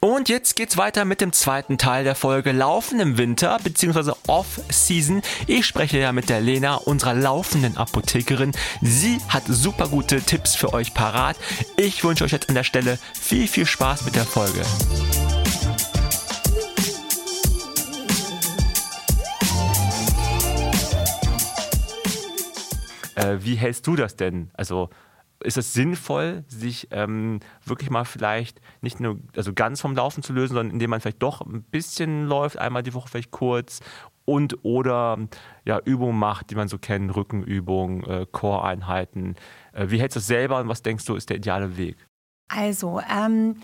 Und jetzt geht's weiter mit dem zweiten Teil der Folge Laufen im Winter bzw. Off-Season. Ich spreche ja mit der Lena, unserer laufenden Apothekerin. Sie hat super gute Tipps für euch parat. Ich wünsche euch jetzt an der Stelle viel, viel Spaß mit der Folge. Äh, wie hältst du das denn? Also ist es sinnvoll, sich ähm, wirklich mal vielleicht nicht nur also ganz vom Laufen zu lösen, sondern indem man vielleicht doch ein bisschen läuft, einmal die Woche vielleicht kurz und oder ja, Übungen macht, die man so kennt, Rückenübungen, äh, Core-Einheiten. Äh, wie hältst du es selber und was denkst du, ist der ideale Weg? Also, ähm,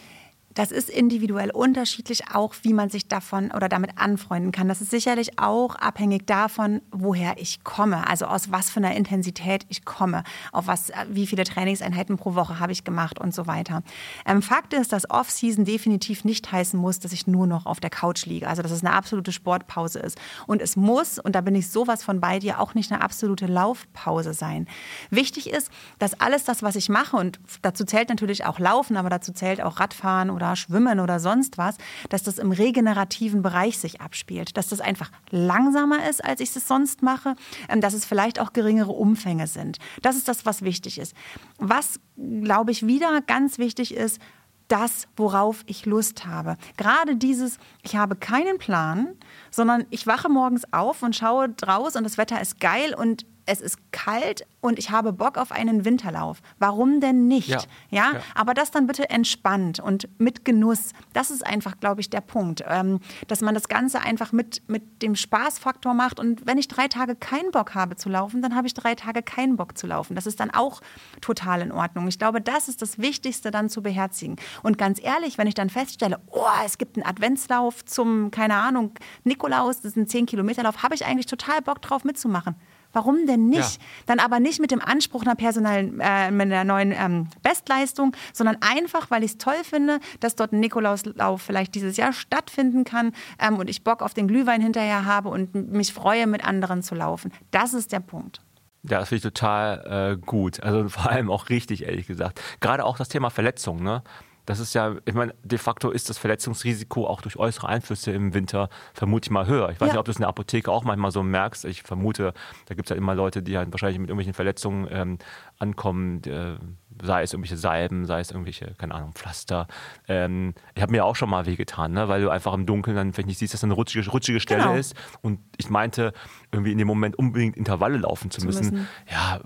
das ist individuell unterschiedlich, auch wie man sich davon oder damit anfreunden kann. Das ist sicherlich auch abhängig davon, woher ich komme, also aus was für einer Intensität ich komme, auf was, wie viele Trainingseinheiten pro Woche habe ich gemacht und so weiter. Ähm, Fakt ist, dass Off-Season definitiv nicht heißen muss, dass ich nur noch auf der Couch liege, also dass es eine absolute Sportpause ist. Und es muss, und da bin ich sowas von bei dir, auch nicht eine absolute Laufpause sein. Wichtig ist, dass alles das, was ich mache, und dazu zählt natürlich auch Laufen, aber dazu zählt auch Radfahren oder oder Schwimmen oder sonst was, dass das im regenerativen Bereich sich abspielt, dass das einfach langsamer ist, als ich es sonst mache, ähm, dass es vielleicht auch geringere Umfänge sind. Das ist das, was wichtig ist. Was, glaube ich, wieder ganz wichtig ist, das, worauf ich Lust habe. Gerade dieses, ich habe keinen Plan, sondern ich wache morgens auf und schaue draus und das Wetter ist geil und es ist kalt und ich habe Bock auf einen Winterlauf. Warum denn nicht? Ja, ja? ja. aber das dann bitte entspannt und mit Genuss. Das ist einfach, glaube ich, der Punkt, ähm, dass man das Ganze einfach mit, mit dem Spaßfaktor macht. Und wenn ich drei Tage keinen Bock habe zu laufen, dann habe ich drei Tage keinen Bock zu laufen. Das ist dann auch total in Ordnung. Ich glaube, das ist das Wichtigste dann zu beherzigen. Und ganz ehrlich, wenn ich dann feststelle, oh, es gibt einen Adventslauf zum, keine Ahnung, Nikolaus, das ist ein 10-Kilometer-Lauf, habe ich eigentlich total Bock drauf mitzumachen. Warum denn nicht? Ja. Dann aber nicht mit dem Anspruch einer personellen, äh, mit einer neuen ähm, Bestleistung, sondern einfach, weil ich es toll finde, dass dort ein Nikolauslauf vielleicht dieses Jahr stattfinden kann ähm, und ich Bock auf den Glühwein hinterher habe und mich freue, mit anderen zu laufen. Das ist der Punkt. Ja, das finde ich total äh, gut. Also vor allem auch richtig, ehrlich gesagt. Gerade auch das Thema Verletzungen. Ne? Das ist ja, ich meine, de facto ist das Verletzungsrisiko auch durch äußere Einflüsse im Winter vermutlich mal höher. Ich weiß ja. nicht, ob du es in der Apotheke auch manchmal so merkst. Ich vermute, da gibt es ja immer Leute, die halt wahrscheinlich mit irgendwelchen Verletzungen ähm, ankommen, äh, sei es irgendwelche Salben, sei es irgendwelche, keine Ahnung, Pflaster. Ähm, ich habe mir auch schon mal wehgetan, ne? weil du einfach im Dunkeln dann vielleicht nicht siehst, dass das eine rutschige, rutschige Stelle genau. ist. Und ich meinte, irgendwie in dem Moment unbedingt Intervalle laufen zu, zu müssen. müssen. Ja,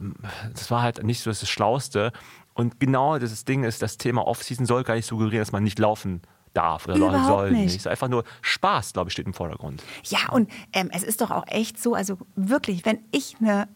das war halt nicht so das Schlauste. Und genau das Ding ist, das Thema Off-Season soll gar nicht suggerieren, dass man nicht laufen darf oder Überhaupt soll nicht. Es ist einfach nur Spaß, glaube ich, steht im Vordergrund. Ja, und ähm, es ist doch auch echt so, also wirklich, wenn ich eine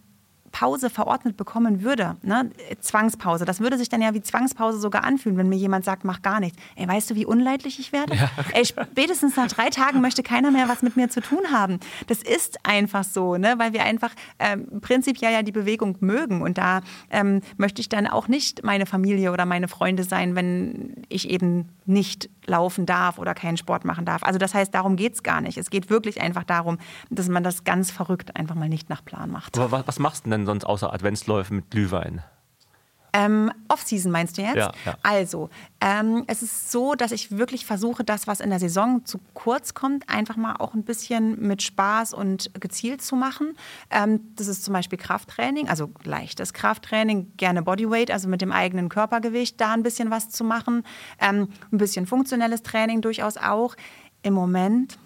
Pause verordnet bekommen würde, ne, Zwangspause, das würde sich dann ja wie Zwangspause sogar anfühlen, wenn mir jemand sagt, mach gar nichts. Ey, weißt du, wie unleidlich ich werde? Ja. Ey, spätestens nach drei Tagen möchte keiner mehr was mit mir zu tun haben. Das ist einfach so, ne, weil wir einfach ähm, prinzipiell ja die Bewegung mögen und da ähm, möchte ich dann auch nicht meine Familie oder meine Freunde sein, wenn ich eben nicht laufen darf oder keinen Sport machen darf. Also das heißt, darum geht es gar nicht. Es geht wirklich einfach darum, dass man das ganz verrückt einfach mal nicht nach Plan macht. Aber was, machst du denn sonst außer Adventsläufen mit Glühwein? Ähm, Off-Season meinst du jetzt? Ja, ja. Also, ähm, es ist so, dass ich wirklich versuche, das, was in der Saison zu kurz kommt, einfach mal auch ein bisschen mit Spaß und gezielt zu machen. Ähm, das ist zum Beispiel Krafttraining, also leichtes Krafttraining, gerne Bodyweight, also mit dem eigenen Körpergewicht da ein bisschen was zu machen. Ähm, ein bisschen funktionelles Training durchaus auch. Im Moment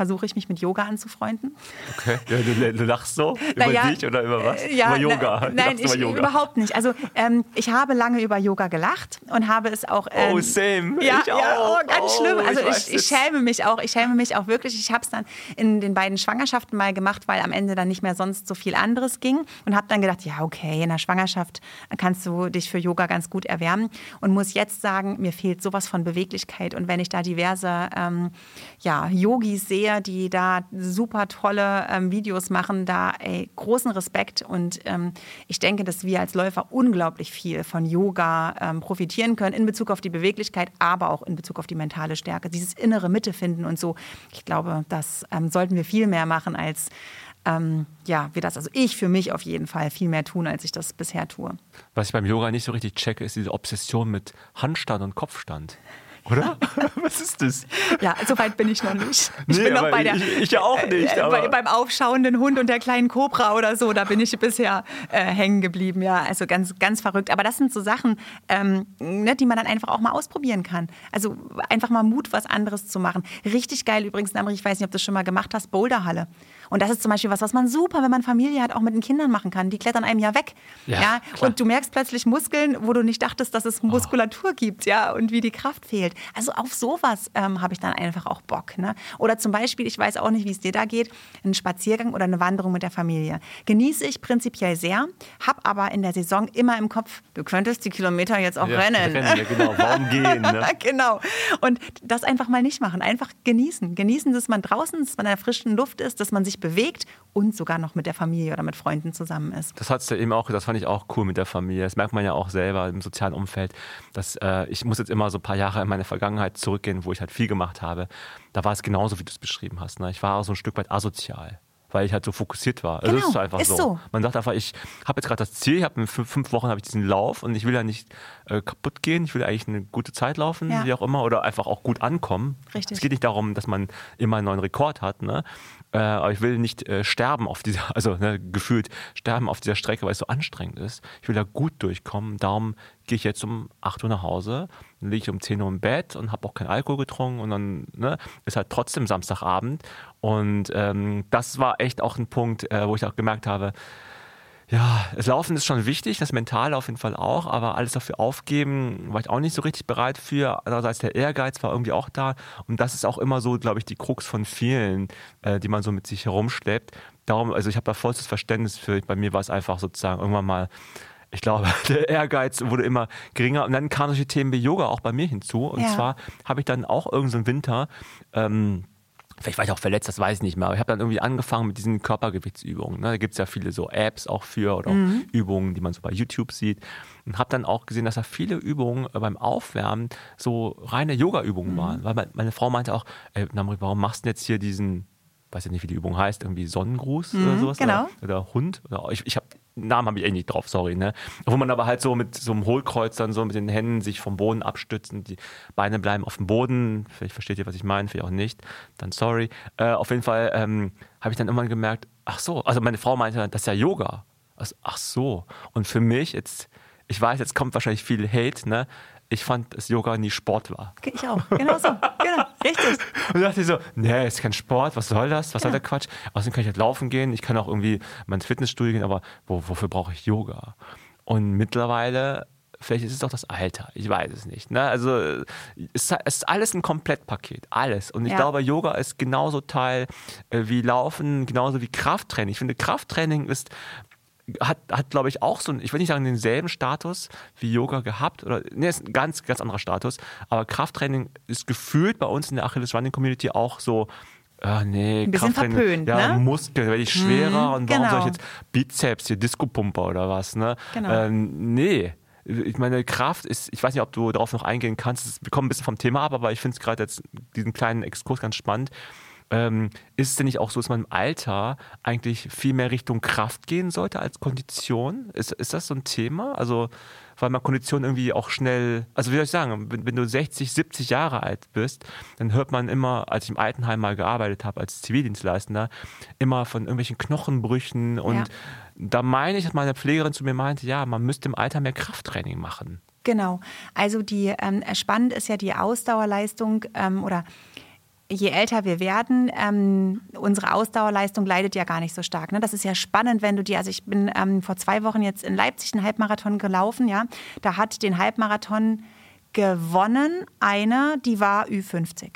versuche ich mich mit Yoga anzufreunden. Okay, du, du, lachst so über naja, dich oder über was? Äh, ja, über Yoga? Na, nein, ich, Yoga. überhaupt nicht. Also ähm, ich habe lange über Yoga gelacht und habe es auch... Ähm, oh, same. Ja, ich ja oh, ganz oh, schlimm. Also ich, ich, ich, schäme mich auch. Ich schäme mich auch wirklich. Ich habe es dann in den beiden Schwangerschaften mal gemacht, weil am Ende dann nicht mehr sonst so viel anderes ging und habe dann gedacht, ja okay, in der Schwangerschaft kannst du dich für Yoga ganz gut erwärmen und muss jetzt sagen, mir fehlt sowas von Beweglichkeit und wenn ich da diverse ähm, ja, Yogis sehe, Erzieher, die da super tolle ähm, Videos machen, da ey, großen Respekt. Und ähm, ich denke, dass wir als Läufer unglaublich viel von Yoga ähm, profitieren können in Bezug auf die Beweglichkeit, aber auch in Bezug auf die mentale Stärke. Dieses innere Mitte finden und so. Ich glaube, das ähm, sollten wir viel mehr machen als ähm, ja, wir das, also ich für mich auf jeden Fall viel mehr tun, als ich das bisher tue. Was ich beim Yoga nicht so richtig checke, ist diese Obsession mit Handstand und Kopfstand. Oder? Was ist das? Ja, so weit bin ich noch nicht. Nee, ich bin noch bei der, ich, ich ja auch nicht. äh, aber bei, beim aufschauenden Hund und der kleinen Kobra oder so, da bin ich bisher äh, hängen geblieben. Ja, also ganz, ganz verrückt. Aber das sind so Sachen, ähm, ne, die man dann einfach auch mal ausprobieren kann. Also einfach mal Mut, was anderes zu machen. Richtig geil übrigens, Namri, ich weiß nicht, ob du das schon mal gemacht hast, Boulderhalle. Und das ist zum Beispiel was, was man super, wenn man Familie hat, auch mit den Kindern machen kann. Die klettern einem ja weg. Ja, Ja, und du merkst plötzlich Muskeln, wo du nicht dachtest, dass es Muskulatur gibt, ja, und wie die Kraft fehlt. Also auf sowas ähm, habe ich dann einfach auch Bock. Ne? Oder zum Beispiel, ich weiß auch nicht, wie es dir da geht, ein Spaziergang oder eine Wanderung mit der Familie. Genieße ich prinzipiell sehr, habe aber in der Saison immer im Kopf, du könntest die Kilometer jetzt auch ja, rennen. rennen. Ja, genau. Warum gehen? Ne? genau. Und das einfach mal nicht machen. Einfach genießen. Genießen, dass man draußen dass man in der frischen Luft ist, dass man sich bewegt und sogar noch mit der Familie oder mit Freunden zusammen ist. Das hat's ja eben auch, das fand ich auch cool mit der Familie. Das merkt man ja auch selber im sozialen Umfeld. Dass, äh, ich muss jetzt immer so ein paar Jahre in meine Vergangenheit zurückgehen, wo ich halt viel gemacht habe. Da war es genauso, wie du es beschrieben hast. Ne? Ich war auch so ein Stück weit asozial. Weil ich halt so fokussiert war. Also Genau, das ist einfach ist so. so. Man sagt einfach, ich habe jetzt gerade das Ziel, ich habe in fünf, fünf Wochen habe ich diesen Lauf und ich will ja nicht äh, kaputt gehen, ich will eigentlich eine gute Zeit laufen, Ja. wie auch immer, oder einfach auch gut ankommen. Richtig. Es geht nicht darum, dass man immer einen neuen Rekord hat, ne? Äh, aber ich will nicht äh, sterben auf dieser, also ne, gefühlt sterben auf dieser Strecke, weil es so anstrengend ist. Ich will da gut durchkommen. Darum gehe ich jetzt um 8 Uhr nach Hause, dann liege ich um 10 Uhr im Bett und habe auch keinen Alkohol getrunken und dann ne, ist halt trotzdem Samstagabend. Und ähm, das war echt auch ein Punkt, äh, wo ich auch gemerkt habe, ja, das Laufen ist schon wichtig, das Mentale auf jeden Fall auch, aber alles dafür aufgeben, war ich auch nicht so richtig bereit für. Andererseits der Ehrgeiz war irgendwie auch da. Und das ist auch immer so, glaube ich, die Krux von vielen, äh, die man so mit sich herumschleppt. Darum, also ich habe da vollstes Verständnis für. Bei mir war es einfach sozusagen irgendwann mal, ich glaube, der Ehrgeiz wurde immer geringer. Und dann kamen solche Themen wie Yoga auch bei mir hinzu. Und Ja. zwar habe ich dann auch irgendeinen so Winter, ähm, Vielleicht war ich auch verletzt, das weiß ich nicht mehr. Aber ich habe dann irgendwie angefangen mit diesen Körpergewichtsübungen. Ne? Da gibt es ja viele so Apps auch für oder auch Übungen, die man so bei YouTube sieht. Und habe dann auch gesehen, dass da viele Übungen äh, beim Aufwärmen so reine Yoga-Übungen waren. Weil mein- meine Frau meinte auch, ey, Namri, warum machst du denn jetzt hier diesen, weiß ja nicht, wie die Übung heißt, irgendwie Sonnengruß oder sowas? genau. Oder, oder Hund? Oder ich, ich habe Namen habe ich eh nicht drauf, sorry. Ne? Wo man aber halt so mit so einem Hohlkreuz dann so mit den Händen sich vom Boden abstützen, die Beine bleiben auf dem Boden. Vielleicht versteht ihr, was ich meine, vielleicht auch nicht. Dann sorry. Äh, auf jeden Fall ähm, habe ich dann irgendwann gemerkt, ach so, also meine Frau meinte, dann, das ist ja Yoga. Also, ach so. Und für mich jetzt, ich weiß, jetzt kommt wahrscheinlich viel Hate, ne? Ich fand, dass Yoga nie Sport war. Ich auch. Genau so. Genau. Richtig. Und da dachte ich so, nee, ist kein Sport, was soll das? Was soll Ja. der Quatsch? Außerdem kann ich halt laufen gehen, ich kann auch irgendwie mal ins Fitnessstudio gehen, aber wo, wofür brauche ich Yoga? Und mittlerweile, vielleicht ist es doch das Alter, ich weiß es nicht. Ne? Also es ist, es ist alles ein Komplettpaket, alles. Und ich Ja. glaube, Yoga ist genauso Teil äh, wie Laufen, genauso wie Krafttraining. Ich finde, Krafttraining ist hat, hat glaube ich, auch so, einen- ich will nicht sagen denselben Status wie Yoga gehabt, oder, nee, ist ein ganz, ganz anderer Status, aber Krafttraining ist gefühlt bei uns in der Achilles Running Community auch so, ah, nee, Ein bisschen Krafttraining, verpönt, ja, ne? Muskeln, werde ich schwerer und warum genau. soll ich jetzt Bizeps, hier Disco-Pumper oder was, ne? Genau. Ähm, nee. Ich meine, Kraft ist, ich weiß nicht, ob du darauf noch eingehen kannst, wir kommen ein bisschen vom Thema ab, aber ich finde es gerade jetzt diesen kleinen Exkurs ganz spannend. Ähm, ist es denn nicht auch so, dass man im Alter eigentlich viel mehr Richtung Kraft gehen sollte als Kondition? Ist, ist das so ein Thema? Also, weil man Kondition irgendwie auch schnell, also wie soll ich sagen, wenn, wenn du 60, 70 Jahre alt bist, dann hört man immer, als ich im Altenheim mal gearbeitet habe, als Zivildienstleistender, immer von irgendwelchen Knochenbrüchen und Ja. da meine ich, dass meine Pflegerin zu mir meinte, ja, man müsste im Alter mehr Krafttraining machen. Genau. Also die ähm, spannend ist ja die Ausdauerleistung ähm, oder je älter wir werden, ähm, unsere Ausdauerleistung leidet ja gar nicht so stark. Ne? Das ist ja spannend, wenn du die, also ich bin ähm, vor zwei Wochen jetzt in Leipzig einen Halbmarathon gelaufen, ja. Da hat den Halbmarathon gewonnen eine, die war Ü50.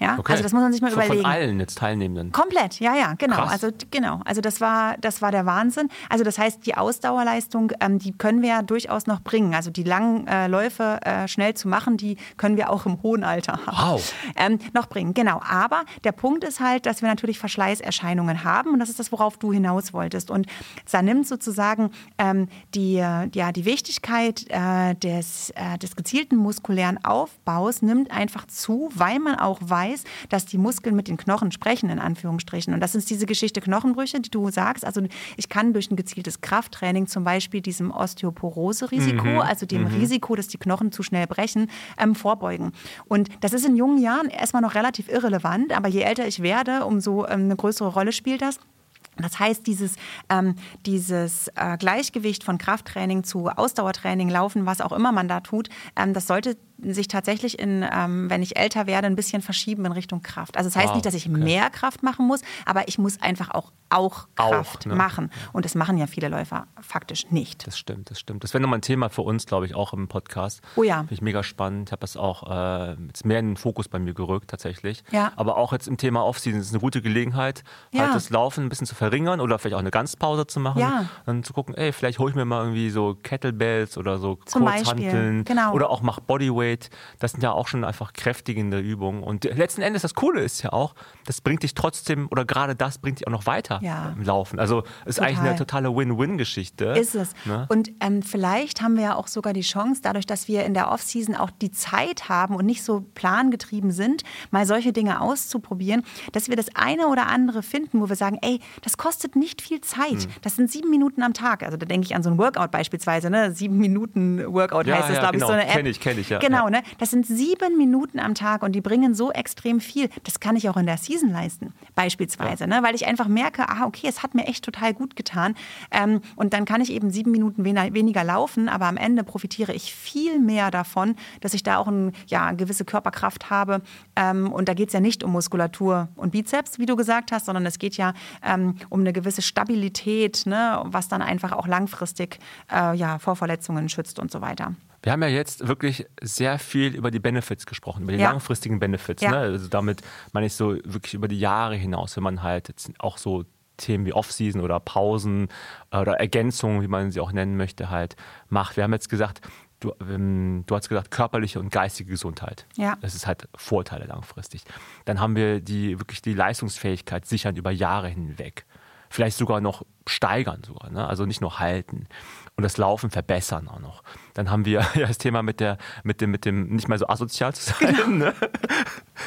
Ja, also das muss man sich mal von, überlegen. Von allen jetzt Teilnehmenden. Komplett, ja, ja, genau. Krass. Also genau, also das war, das war der Wahnsinn. Also das heißt, die Ausdauerleistung, ähm, die können wir ja durchaus noch bringen. Also die langen äh, Läufe äh, schnell zu machen, die können wir auch im hohen Alter. Wow. Ähm, noch bringen, genau. Aber der Punkt ist halt, dass wir natürlich Verschleißerscheinungen haben und das ist das, worauf du hinaus wolltest. Und da nimmt sozusagen ähm, die, ja, die Wichtigkeit äh, des, äh, des gezielten muskulären Aufbaus nimmt einfach zu, weil man auch weiß, weiß, dass die Muskeln mit den Knochen sprechen, in Anführungsstrichen. Und das sind diese Geschichte Knochenbrüche, die du sagst. Also ich kann durch ein gezieltes Krafttraining zum Beispiel diesem Osteoporose-Risiko, mhm. also dem mhm. Risiko, dass die Knochen zu schnell brechen, ähm, vorbeugen. Und das ist in jungen Jahren erstmal noch relativ irrelevant, aber je älter ich werde, umso ähm, eine größere Rolle spielt das. Das heißt, dieses, ähm, dieses äh, Gleichgewicht von Krafttraining zu Ausdauertraining, Laufen, was auch immer man da tut, ähm, das sollte sich tatsächlich in, ähm, wenn ich älter werde, ein bisschen verschieben in Richtung Kraft. Also das heißt wow, nicht, dass ich okay. mehr Kraft machen muss, aber ich muss einfach auch, auch Kraft auch, ne? machen. Und das machen ja viele Läufer faktisch nicht. Das stimmt, das stimmt. Das wäre nochmal ein Thema für uns, glaube ich, auch im Podcast. Oh ja. Finde ich mega spannend. Ich habe das auch äh, jetzt mehr in den Fokus bei mir gerückt, tatsächlich. Ja. Aber auch jetzt im Thema Offseason ist es eine gute Gelegenheit, ja. halt das Laufen ein bisschen zu verringern oder vielleicht auch eine Ganzpause zu machen. Ja. Dann zu gucken, ey, vielleicht hole ich mir mal irgendwie so Kettlebells oder so Zum Kurzhanteln. Genau. Oder auch mach Bodyweight. Das sind ja auch schon einfach kräftigende Übungen. Und letzten Endes, das Coole ist ja auch, das bringt dich trotzdem, oder gerade das bringt dich auch noch weiter ja. im Laufen. Also ist Total. eigentlich eine totale Win-Win-Geschichte. Ist es. Ne? Und ähm, vielleicht haben wir ja auch sogar die Chance, dadurch, dass wir in der Off-Season auch die Zeit haben und nicht so plangetrieben sind, mal solche Dinge auszuprobieren, dass wir das eine oder andere finden, wo wir sagen, ey, das kostet nicht viel Zeit. Hm. Das sind sieben Minuten am Tag. Also da denke ich an so ein Workout beispielsweise, ne? Sieben Minuten Workout ja, heißt das, ja, glaube genau. ich, so eine App. Kenne ich, kenne ich, ja. Genau, ne? Das sind sieben Minuten am Tag und die bringen so extrem viel. Das kann ich auch in der Season leisten, beispielsweise, ne? weil ich einfach merke, ah, okay, es hat mir echt total gut getan. Ähm, und dann kann ich eben sieben Minuten weniger laufen, aber am Ende profitiere ich viel mehr davon, dass ich da auch ein, ja, eine gewisse Körperkraft habe. Ähm, und da geht es ja nicht um Muskulatur und Bizeps, wie du gesagt hast, sondern es geht ja ähm, um eine gewisse Stabilität, ne? was dann einfach auch langfristig äh, ja, vor Verletzungen schützt und so weiter. Wir haben ja jetzt wirklich sehr viel über die Benefits gesprochen, über die ja. langfristigen Benefits. Ja. Ne? Also damit meine ich so wirklich über die Jahre hinaus, wenn man halt jetzt auch so Themen wie Off-Season oder Pausen oder Ergänzungen, wie man sie auch nennen möchte, halt macht. Wir haben jetzt gesagt, du, ähm, du hast gesagt, körperliche und geistige Gesundheit. Ja. Das ist halt Vorteile langfristig. Dann haben wir die wirklich die Leistungsfähigkeit sichern über Jahre hinweg. Vielleicht sogar noch steigern sogar, ne? also nicht nur halten und das Laufen verbessern auch noch. Dann haben wir ja das Thema mit, der, mit, dem, mit dem nicht mehr so asozial zu sein. Genau. Ne?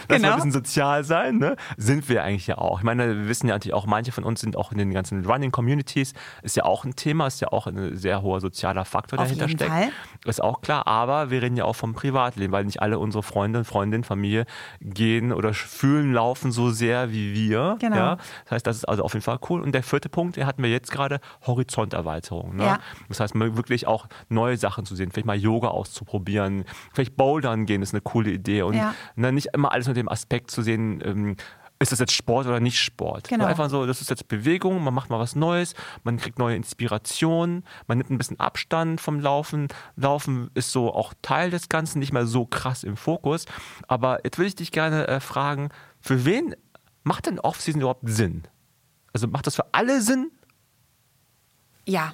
Dass genau. wir ein bisschen sozial sein, ne? sind wir eigentlich ja auch. Ich meine, wir wissen ja natürlich auch, manche von uns sind auch in den ganzen Running-Communities, ist ja auch ein Thema, ist ja auch ein sehr hoher sozialer Faktor Auf dahinter jeden steckt. Fall. Ist auch klar, aber wir reden ja auch vom Privatleben, weil nicht alle unsere Freunde, Freundinnen, Familie gehen oder fühlen Laufen so sehr wie wir. Genau. Ja? Das heißt, das ist also auf jeden Fall cool. Und der vierte Punkt, den hatten wir jetzt gerade, Horizonterweiterung. Ne? Ja. Das heißt, wirklich auch neue Sachen zu sehen, vielleicht mal Yoga auszuprobieren, vielleicht Bouldern gehen ist eine coole Idee und Ja. ne, nicht immer alles mit dem Aspekt zu sehen, ähm, ist das jetzt Sport oder nicht Sport? Genau. Einfach so, das ist jetzt Bewegung, man macht mal was Neues, man kriegt neue Inspirationen, man nimmt ein bisschen Abstand vom Laufen. Laufen ist so auch Teil des Ganzen, nicht mehr so krass im Fokus. Aber jetzt würde ich dich gerne äh, fragen, für wen macht denn Off-Season überhaupt Sinn? Also macht das für alle Sinn? Ja.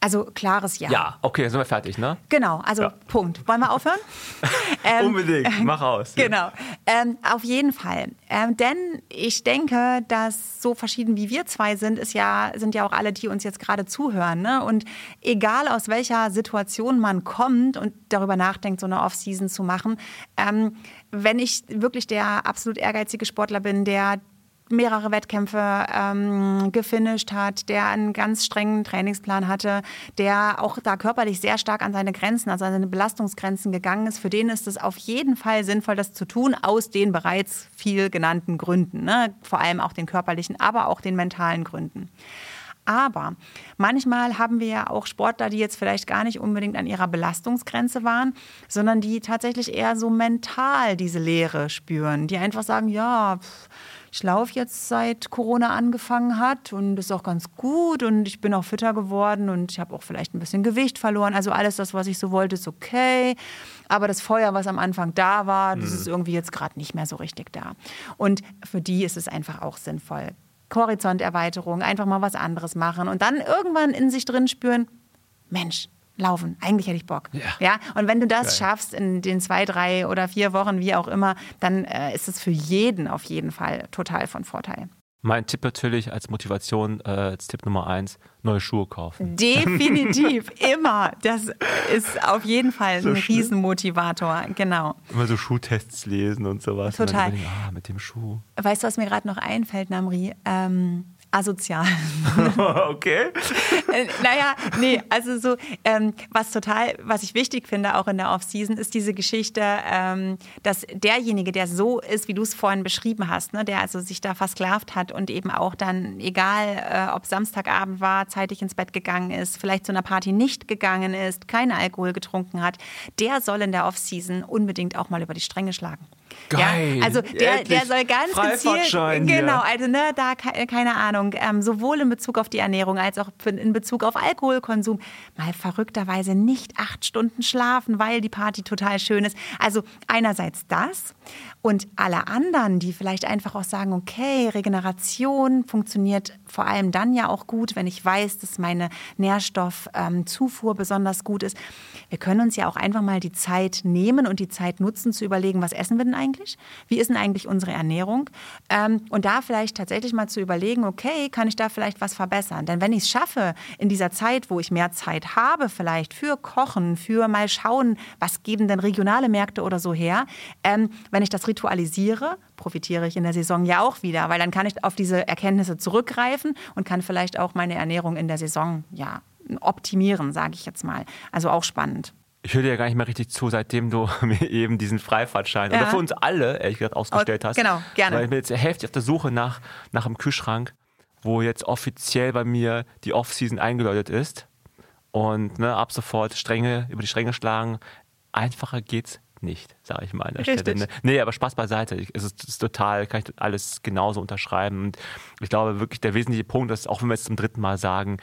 Also klares Ja. Ja, okay, dann sind wir fertig, ne? Genau, also Ja. Punkt. Wollen wir aufhören? Ähm, Unbedingt, mach aus. Genau, ähm, auf jeden Fall. Ähm, denn ich denke, dass so verschieden wie wir zwei sind, ist ja, sind ja auch alle, die uns jetzt gerade zuhören. Ne? Und egal aus welcher Situation man kommt und darüber nachdenkt, so eine Off-Season zu machen, ähm, wenn ich wirklich der absolut ehrgeizige Sportler bin, der mehrere Wettkämpfe ähm, gefinisht hat, der einen ganz strengen Trainingsplan hatte, der auch da körperlich sehr stark an seine Grenzen, also an seine Belastungsgrenzen gegangen ist. Für den ist es auf jeden Fall sinnvoll, das zu tun, aus den bereits viel genannten Gründen. Ne? Vor allem auch den körperlichen, aber auch den mentalen Gründen. Aber manchmal haben wir ja auch Sportler, die jetzt vielleicht gar nicht unbedingt an ihrer Belastungsgrenze waren, sondern die tatsächlich eher so mental diese Leere spüren, die einfach sagen, ja, pff, ich laufe jetzt seit Corona angefangen hat und ist auch ganz gut und ich bin auch fitter geworden und ich habe auch vielleicht ein bisschen Gewicht verloren. Also alles das, was ich so wollte, ist okay. Aber das Feuer, was am Anfang da war, das ist irgendwie jetzt gerade nicht mehr so richtig da. Und für die ist es einfach auch sinnvoll. Horizonterweiterung, einfach mal was anderes machen und dann irgendwann in sich drin spüren, Mensch, laufen, eigentlich hätte ich Bock. Ja. Ja? Und wenn du das Geil. schaffst in den zwei, drei oder vier Wochen, wie auch immer, dann äh, ist es für jeden auf jeden Fall total von Vorteil. Mein Tipp natürlich als Motivation, äh, als Tipp Nummer eins, neue Schuhe kaufen. Definitiv, immer. Das ist auf jeden Fall so ein. Riesenmotivator, genau. Immer so Schuhtests lesen und sowas. Total. Und denken, ah, mit dem Schuh. Weißt du, was mir gerade noch einfällt, Namri? Ähm, asozial. okay. Äh, naja, nee, also so, ähm, was total, was ich wichtig finde, auch in der Off-Season, ist diese Geschichte, ähm, dass derjenige, der so ist, wie du es vorhin beschrieben hast, ne, der also sich da versklavt hat und eben auch dann, egal äh, ob Samstagabend war, zeitig ins Bett gegangen ist, vielleicht zu einer Party nicht gegangen ist, keinen Alkohol getrunken hat, der soll in der Off-Season unbedingt auch mal über die Stränge schlagen. Geil. Ja, also der, der soll ganz gezielt, genau, also ne, da keine Ahnung, ähm, sowohl in Bezug auf die Ernährung als auch in Bezug auf Alkoholkonsum mal verrückterweise nicht acht Stunden schlafen, weil die Party total schön ist. Also einerseits das und alle anderen, die vielleicht einfach auch sagen, okay, Regeneration funktioniert vor allem dann ja auch gut, wenn ich weiß, dass meine Nährstoffzufuhr ähm, besonders gut ist. Wir können uns ja auch einfach mal die Zeit nehmen und die Zeit nutzen, zu überlegen, was essen wir denn eigentlich? Wie ist denn eigentlich unsere Ernährung? Ähm, und da vielleicht tatsächlich mal zu überlegen, okay, kann ich da vielleicht was verbessern? Denn wenn ich es schaffe, in dieser Zeit, wo ich mehr Zeit habe, vielleicht für Kochen, für mal schauen, was geben denn regionale Märkte oder so her, ähm, wenn ich das ritualisiere, profitiere ich in der Saison ja auch wieder, weil dann kann ich auf diese Erkenntnisse zurückgreifen und kann vielleicht auch meine Ernährung in der Saison ja optimieren, sage ich jetzt mal. Also auch spannend. Ich höre dir ja gar nicht mehr richtig zu, seitdem du mir eben diesen Freifahrtschein ja. oder für uns alle, ehrlich gesagt, ausgestellt hast. Genau, gerne. Weil ich bin jetzt heftig auf der Suche nach, nach einem Kühlschrank, wo jetzt offiziell bei mir die Off-Season eingeläutet ist. Und ne, ab sofort Stränge über die Stränge schlagen. Einfacher geht's nicht, sage ich mal an der Richtig. Stelle. Ne? Nee, aber Spaß beiseite. Es ist, es ist, total, kann ich alles genauso unterschreiben. Und ich glaube wirklich, der wesentliche Punkt ist, auch wenn wir jetzt zum dritten Mal sagen,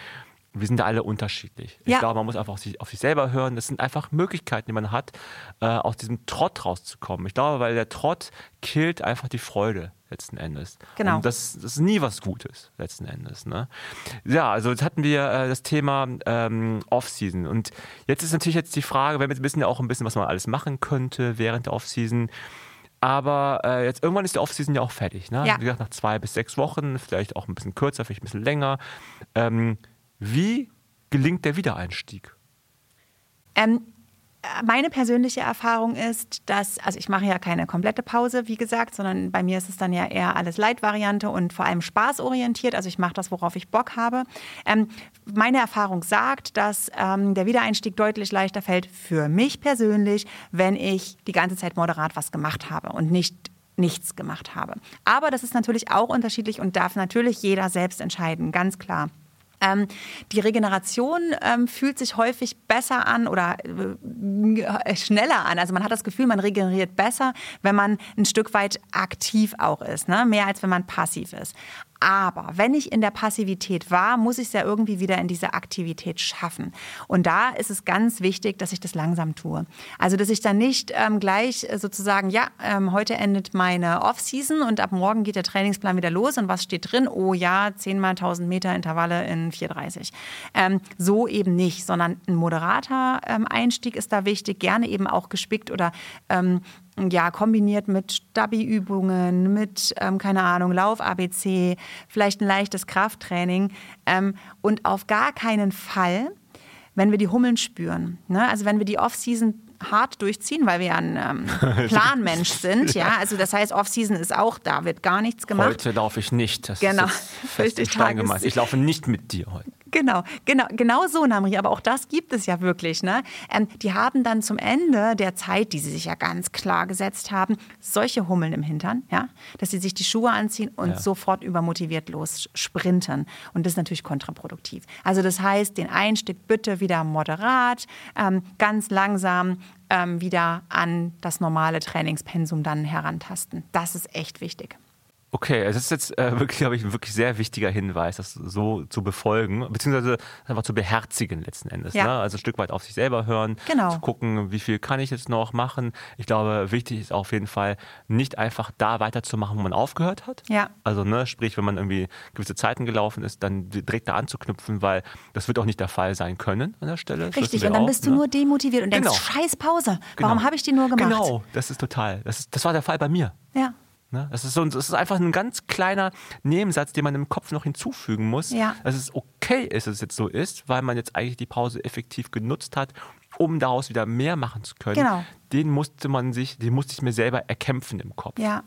wir sind da alle unterschiedlich. Ja. Ich glaube, man muss einfach auf sich, auf sich, selber hören. Das sind einfach Möglichkeiten, die man hat, äh, aus diesem Trott rauszukommen. Ich glaube, weil der Trott killt einfach die Freude letzten Endes. Genau. Und das, das ist nie was Gutes letzten Endes. Ne? Ja, also jetzt hatten wir äh, das Thema ähm, Off-Season. Und jetzt ist natürlich jetzt die Frage, wir wissen ja auch ein bisschen, was man alles machen könnte während der Off-Season. Aber äh, jetzt irgendwann ist die Off-Season ja auch fertig. Ne? Ja. Wie gesagt, nach zwei bis sechs Wochen, vielleicht auch ein bisschen kürzer, vielleicht ein bisschen länger. Ähm, wie gelingt der Wiedereinstieg? Ähm, meine persönliche Erfahrung ist, dass, also ich mache ja keine komplette Pause, wie gesagt, sondern bei mir ist es dann ja eher alles Leitvariante und vor allem spaßorientiert. Also ich mache das, worauf ich Bock habe. Ähm, meine Erfahrung sagt, dass ähm, der Wiedereinstieg deutlich leichter fällt für mich persönlich, wenn ich die ganze Zeit moderat was gemacht habe und nicht nichts gemacht habe. Aber das ist natürlich auch unterschiedlich und darf natürlich jeder selbst entscheiden, ganz klar. Ähm, die Regeneration ähm, fühlt sich häufig besser an oder äh, schneller an. Also man hat das Gefühl, man regeneriert besser, wenn man ein Stück weit aktiv auch ist, ne? mehr als wenn man passiv ist. Aber wenn ich in der Passivität war, muss ich es ja irgendwie wieder in diese Aktivität schaffen. Und da ist es ganz wichtig, dass ich das langsam tue. Also, dass ich dann nicht ähm, gleich sozusagen, ja, ähm, heute endet meine Off-Season und ab morgen geht der Trainingsplan wieder los und was steht drin? Oh ja, 10 mal 1000 Meter Intervalle in 4,30. Ähm, so eben nicht, sondern ein moderater ähm, Einstieg ist da wichtig, gerne eben auch gespickt oder ähm, ja, kombiniert mit Stabi-Übungen, mit, ähm, keine Ahnung, Lauf-ABC, vielleicht ein leichtes Krafttraining ähm, und auf gar keinen Fall, wenn wir die Hummeln spüren. Ne? Also wenn wir die Off-Season hart durchziehen, weil wir ja ein ähm, Planmensch sind. Ja, also das heißt, Off-Season ist auch, da wird gar nichts gemacht. Heute laufe ich nicht. Das genau. ist fest in Stein gemeißelt. Ich laufe nicht mit dir heute. Genau, genau, genau so, Namri. Aber auch das gibt es ja wirklich. Ne? Ähm, die haben dann zum Ende der Zeit, die sie sich ja ganz klar gesetzt haben, solche Hummeln im Hintern, ja, dass sie sich die Schuhe anziehen und ja. sofort übermotiviert los sprinten. Und das ist natürlich kontraproduktiv. Also das heißt, den Einstieg bitte wieder moderat, ähm, ganz langsam ähm, wieder an das normale Trainingspensum dann herantasten. Das ist echt wichtig. Okay, es ist jetzt äh, wirklich, glaube ich, ein wirklich sehr wichtiger Hinweis, das so zu befolgen, beziehungsweise einfach zu beherzigen letzten Endes. Ja. Ne? Also ein Stück weit auf sich selber hören, genau. zu gucken, wie viel kann ich jetzt noch machen. Ich glaube, wichtig ist auf jeden Fall, nicht einfach da weiterzumachen, wo man aufgehört hat. Ja. Also, ne, sprich, wenn man irgendwie gewisse Zeiten gelaufen ist, dann direkt da anzuknüpfen, weil das wird auch nicht der Fall sein können an der Stelle. Richtig, und dann auch, bist du ne? nur demotiviert und denkst, genau. scheiß Pause, warum genau. habe ich die nur gemacht? Genau, das ist total. Das, ist, das war der Fall bei mir. Ja. Ne? Es, ist so, es ist einfach ein ganz kleiner Nebensatz, den man im Kopf noch hinzufügen muss, Ja. dass es okay ist, dass es jetzt so ist, weil man jetzt eigentlich die Pause effektiv genutzt hat, um daraus wieder mehr machen zu können. Genau. Den musste man sich, den musste ich mir selber erkämpfen im Kopf. Ja,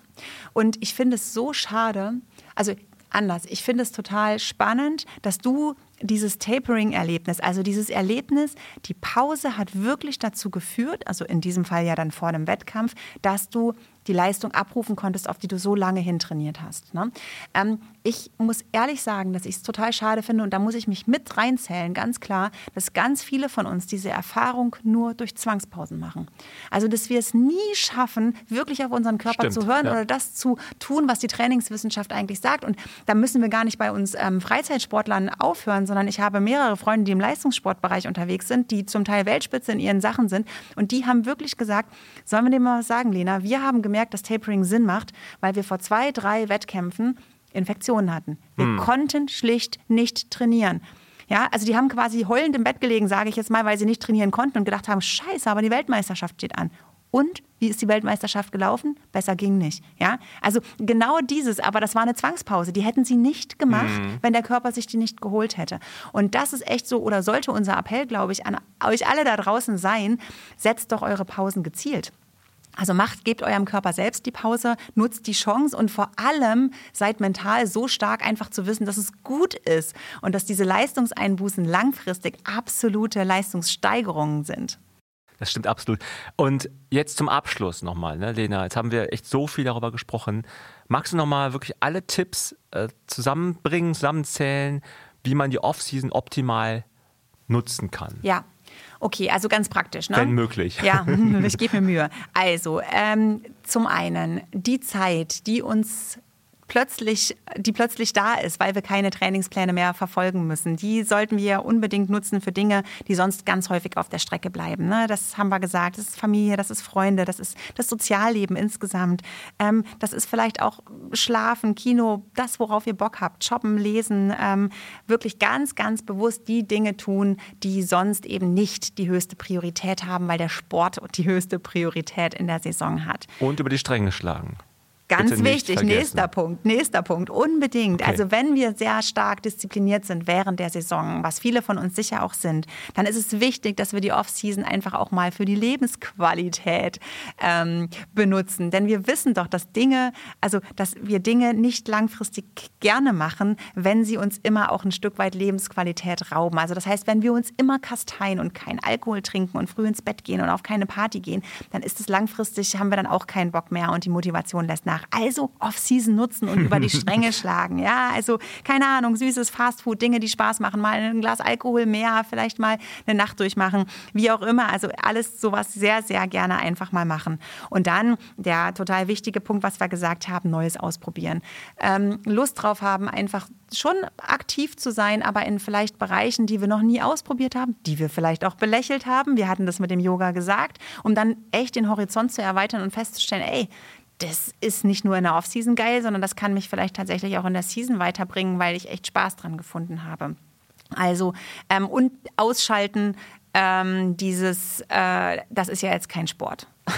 und ich finde es so schade, also anders, ich finde es total spannend, dass du dieses Tapering-Erlebnis, also dieses Erlebnis, die Pause hat wirklich dazu geführt, also in diesem Fall ja dann vor einem Wettkampf, dass du die Leistung abrufen konntest, auf die du so lange hintrainiert hast. Ne? Ähm, ich muss ehrlich sagen, dass ich es total schade finde und da muss ich mich mit reinzählen, ganz klar, dass ganz viele von uns diese Erfahrung nur durch Zwangspausen machen. Also, dass wir es nie schaffen, wirklich auf unseren Körper Stimmt, zu hören ja. oder das zu tun, was die Trainingswissenschaft eigentlich sagt. Und da müssen wir gar nicht bei uns ähm, Freizeitsportlern aufhören, sondern ich habe mehrere Freunde, die im Leistungssportbereich unterwegs sind, die zum Teil Weltspitze in ihren Sachen sind. Und die haben wirklich gesagt, sollen wir dir mal was sagen, Lena? Wir haben gemerkt, dass Tapering Sinn macht, weil wir vor zwei, drei Wettkämpfen Infektionen hatten. Wir konnten schlicht nicht trainieren. Ja, also die haben quasi heulend im Bett gelegen, sage ich jetzt mal, weil sie nicht trainieren konnten und gedacht haben, scheiße, aber die Weltmeisterschaft steht an. Und wie ist die Weltmeisterschaft gelaufen? Besser ging nicht. Ja? Also genau dieses, aber das war eine Zwangspause. Die hätten sie nicht gemacht, wenn der Körper sich die nicht geholt hätte. Und das ist echt so, oder sollte unser Appell, glaube ich, an euch alle da draußen sein, setzt doch eure Pausen gezielt. Also macht, gebt eurem Körper selbst die Pause, nutzt die Chance und vor allem seid mental so stark, einfach zu wissen, dass es gut ist und dass diese Leistungseinbußen langfristig absolute Leistungssteigerungen sind. Das stimmt absolut. Und jetzt zum Abschluss nochmal, ne, Lena, jetzt haben wir echt so viel darüber gesprochen. Magst du nochmal wirklich alle Tipps äh, zusammenbringen, zusammenzählen, wie man die Offseason optimal nutzen kann? Ja. Okay, also ganz praktisch. Ne? Wenn möglich. Ja, ich gebe mir Mühe. Also, ähm, zum einen die Zeit, die uns plötzlich, die plötzlich da ist, weil wir keine Trainingspläne mehr verfolgen müssen. Die sollten wir unbedingt nutzen für Dinge, die sonst ganz häufig auf der Strecke bleiben. Ne? Das haben wir gesagt. Das ist Familie, das ist Freunde, das ist das Sozialleben insgesamt. Ähm, das ist vielleicht auch Schlafen, Kino, das, worauf ihr Bock habt, Shoppen, Lesen. Ähm, wirklich ganz, ganz bewusst die Dinge tun, die sonst eben nicht die höchste Priorität haben, weil der Sport die höchste Priorität in der Saison hat. Und über die Stränge schlagen. Ganz wichtig, nächster Punkt, nächster Punkt, unbedingt. Okay. Also wenn wir sehr stark diszipliniert sind während der Saison, was viele von uns sicher auch sind, dann ist es wichtig, dass wir die Off-Season einfach auch mal für die Lebensqualität ähm, benutzen. Denn wir wissen doch, dass Dinge, also dass wir Dinge nicht langfristig gerne machen, wenn sie uns immer auch ein Stück weit Lebensqualität rauben. Also das heißt, wenn wir uns immer kasteien und keinen Alkohol trinken und früh ins Bett gehen und auf keine Party gehen, dann ist es langfristig, haben wir dann auch keinen Bock mehr und die Motivation lässt nach. Also Off-Season nutzen und über die Stränge schlagen. Ja, also keine Ahnung, süßes Fastfood, Dinge, die Spaß machen, mal ein Glas Alkohol mehr, vielleicht mal eine Nacht durchmachen, wie auch immer. Also alles sowas sehr, sehr gerne einfach mal machen. Und dann der total wichtige Punkt, was wir gesagt haben, Neues ausprobieren. Ähm, Lust drauf haben, einfach schon aktiv zu sein, aber in vielleicht Bereichen, die wir noch nie ausprobiert haben, die wir vielleicht auch belächelt haben. Wir hatten das mit dem Yoga gesagt, um dann echt den Horizont zu erweitern und festzustellen, ey, das ist nicht nur in der Off-Season geil, sondern das kann mich vielleicht tatsächlich auch in der Season weiterbringen, weil ich echt Spaß dran gefunden habe. Also, ähm, und ausschalten, ähm, dieses, äh, das ist ja jetzt kein Sport.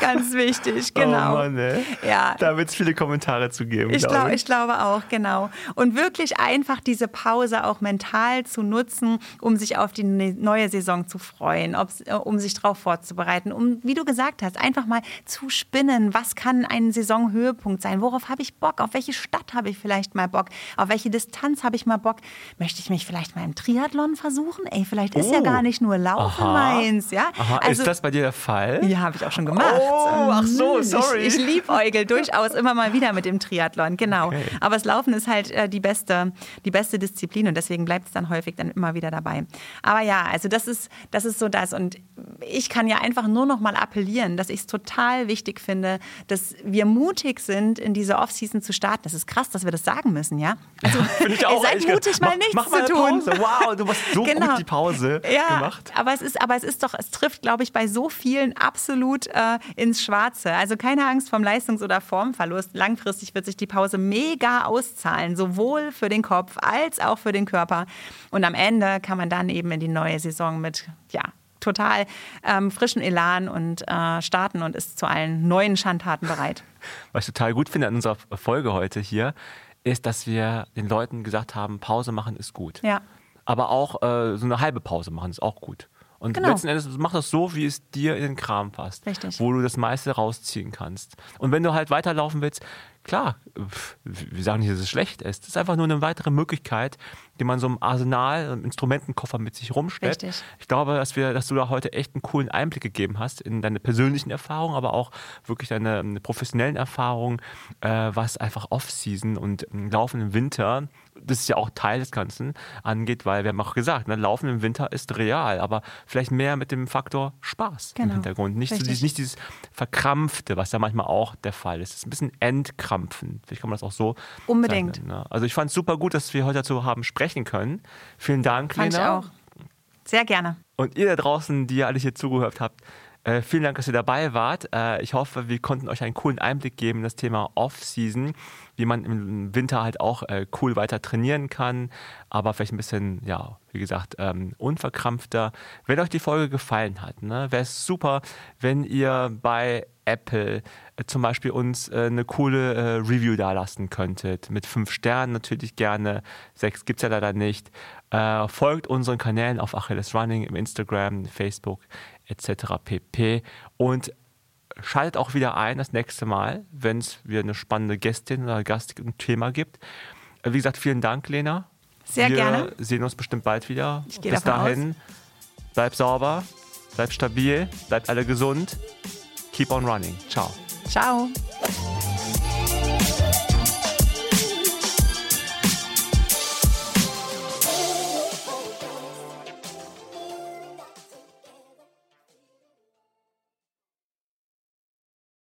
Ganz wichtig, genau. Oh Mann, ey. Ja. Da wird es viele Kommentare zu geben. Ich, glaub glaub, ich glaube auch, genau. Und wirklich einfach diese Pause auch mental zu nutzen, um sich auf die ne- neue Saison zu freuen, äh, um sich darauf vorzubereiten, um, wie du gesagt hast, einfach mal zu spinnen. Was kann ein Saisonhöhepunkt sein? Worauf habe ich Bock? Auf welche Stadt habe ich vielleicht mal Bock? Auf welche Distanz habe ich mal Bock? Möchte ich mich vielleicht mal im Triathlon versuchen? Ey, vielleicht ist ja Oh. gar nicht nur Laufen Aha. meins, ja? Aha, Also- ist das bei dir der Fall? ja, habe ich auch schon gemacht. Oh, ach so, Mhm. sorry. Ich, ich liebäugel durchaus immer mal wieder mit dem Triathlon, genau. Okay. Aber das Laufen ist halt äh, die, beste, die beste Disziplin und deswegen bleibt es dann häufig dann immer wieder dabei. Aber ja, also das ist, das ist so das. Und ich kann ja einfach nur noch mal appellieren, dass ich es total wichtig finde, dass wir mutig sind, in diese Off-Season zu starten. Das ist krass, dass wir das sagen müssen, ja? Also, Finde ich auch. ey, seid mutig, mal mach, nichts mach mal zu tun. Pause. Wow, du hast so Genau. gut die Pause ja, gemacht. Aber es ist, aber es ist doch, es trifft, glaube ich, bei so vielen absolut äh, ins Schwarze. Also keine Angst vom Leistungs- oder Formverlust. Langfristig wird sich die Pause mega auszahlen, sowohl für den Kopf als auch für den Körper. Und am Ende kann man dann eben in die neue Saison mit ja, total ähm, frischen Elan und äh, starten und ist zu allen neuen Schandtaten bereit. Was ich total gut finde an unserer Folge heute hier, ist, dass wir den Leuten gesagt haben, Pause machen ist gut. Ja. Aber auch äh, so eine halbe Pause machen ist auch gut. Und Genau. letzten Endes mach das so, wie es dir in den Kram passt. Richtig. Wo du das meiste rausziehen kannst. Und wenn du halt weiterlaufen willst, klar, wir sagen nicht, dass es schlecht ist. Das ist einfach nur eine weitere Möglichkeit, die man so im Arsenal, im Instrumentenkoffer mit sich rumschleppt. Richtig. Ich glaube, dass, wir, dass du da heute echt einen coolen Einblick gegeben hast in deine persönlichen Erfahrungen, aber auch wirklich deine professionellen Erfahrungen, äh, was einfach Off-Season und ähm, Laufen im Winter, das ist ja auch Teil des Ganzen, angeht, weil wir haben auch gesagt, ne, Laufen im Winter ist real, aber vielleicht mehr mit dem Faktor Spaß im Genau. Hintergrund. Nicht, so dieses, nicht dieses Verkrampfte, was ja manchmal auch der Fall ist. Es ist ein bisschen Entkrampfen. Vielleicht kann man das auch so Unbedingt. bezeichnen, Ne? Also ich fand es super gut, dass wir heute dazu haben sprechen können. Vielen Dank, Fand ich Lena. auch. Sehr gerne. Und ihr da draußen, die ihr alle hier zugehört habt, äh, vielen Dank, dass ihr dabei wart. Äh, ich hoffe, wir konnten euch einen coolen Einblick geben in das Thema Off-Season, wie man im Winter halt auch äh, cool weiter trainieren kann, aber vielleicht ein bisschen, ja, wie gesagt, ähm, unverkrampfter. Wenn euch die Folge gefallen hat, ne, wäre es super, wenn ihr bei Apple äh, zum Beispiel uns äh, eine coole Review dalassen könntet. Mit fünf Sternen natürlich gerne. Sechs gibt es ja leider nicht. Folgt unseren Kanälen auf Achilles Running im Instagram, Facebook etc. pp. Und schaltet auch wieder ein das nächste Mal, wenn es wieder eine spannende Gästin oder Gast ein Thema gibt. Äh, Wie gesagt, vielen Dank, Lena. Sehr Wir gerne. sehen uns bestimmt bald wieder. Ich Bis dahin, bleib sauber, bleib stabil, bleibt alle gesund. Keep on running. Ciao. Ciao.